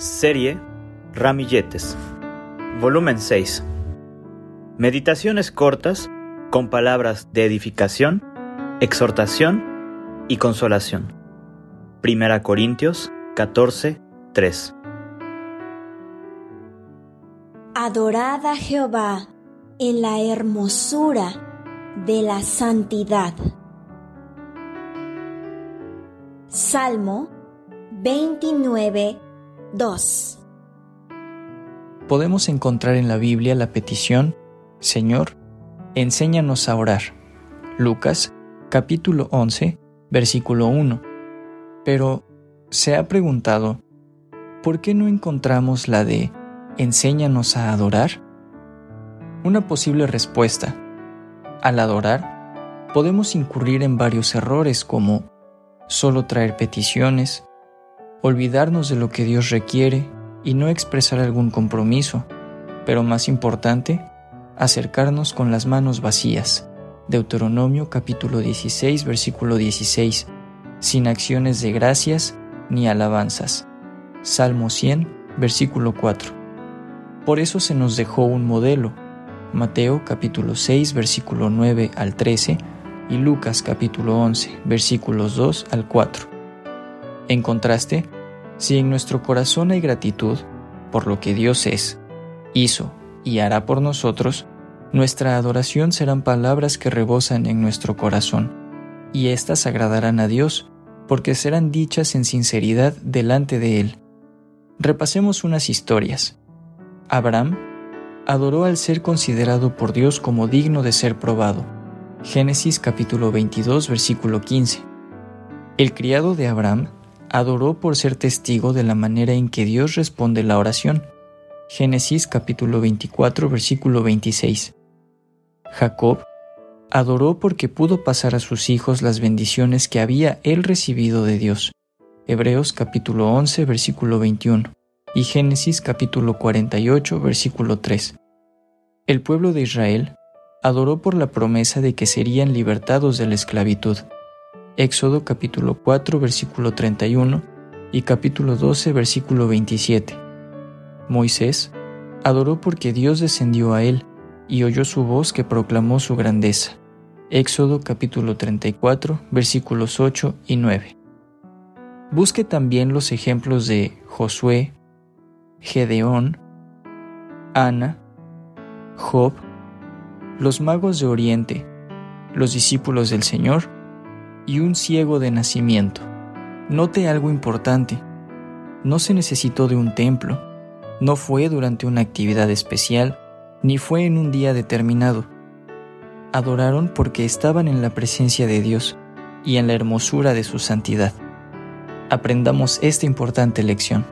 Serie Ramilletes. Volumen 6. Meditaciones cortas con palabras de edificación, exhortación y consolación. Primera Corintios 14, 3. Adorad a Jehová en la hermosura de la santidad. Salmo 29, 2. Podemos encontrar en la Biblia la petición, Señor, enséñanos a orar. Lucas capítulo 11, versículo 1. Pero, ¿se ha preguntado, ¿por qué no encontramos la de enséñanos a adorar? Una posible respuesta. Al adorar, podemos incurrir en varios errores como solo traer peticiones, olvidarnos de lo que Dios requiere y no expresar algún compromiso, pero más importante, acercarnos con las manos vacías. Deuteronomio capítulo 16 versículo 16, sin acciones de gracias ni alabanzas. Salmo 100 versículo 4. Por eso se nos dejó un modelo, Mateo capítulo 6 versículo 9 al 13 y Lucas capítulo 11 versículos 2 al 4. En contraste, si en nuestro corazón hay gratitud por lo que Dios es, hizo y hará por nosotros, nuestra adoración serán palabras que rebosan en nuestro corazón, y éstas agradarán a Dios, porque serán dichas en sinceridad delante de Él. Repasemos unas historias. Abraham adoró al ser considerado por Dios como digno de ser probado. Génesis capítulo 22 versículo 15. El criado de Abraham adoró por ser testigo de la manera en que Dios responde la oración. Génesis capítulo 24 versículo 26. Jacob adoró porque pudo pasar a sus hijos las bendiciones que había él recibido de Dios. Hebreos capítulo 11 versículo 21 y Génesis capítulo 48 versículo 3. El pueblo de Israel adoró por la promesa de que serían libertados de la esclavitud. Éxodo capítulo 4 versículo 31 y capítulo 12 versículo 27. Moisés adoró porque Dios descendió a él y oyó su voz que proclamó su grandeza. Éxodo capítulo 34 versículos 8 y 9. Busque también los ejemplos de Josué, Gedeón, Ana, Job, los magos de Oriente, los discípulos del Señor, y un ciego de nacimiento. Note algo importante. No se necesitó de un templo, no fue durante una actividad especial, ni fue en un día determinado. Adoraron porque estaban en la presencia de Dios y en la hermosura de su santidad. Aprendamos esta importante lección.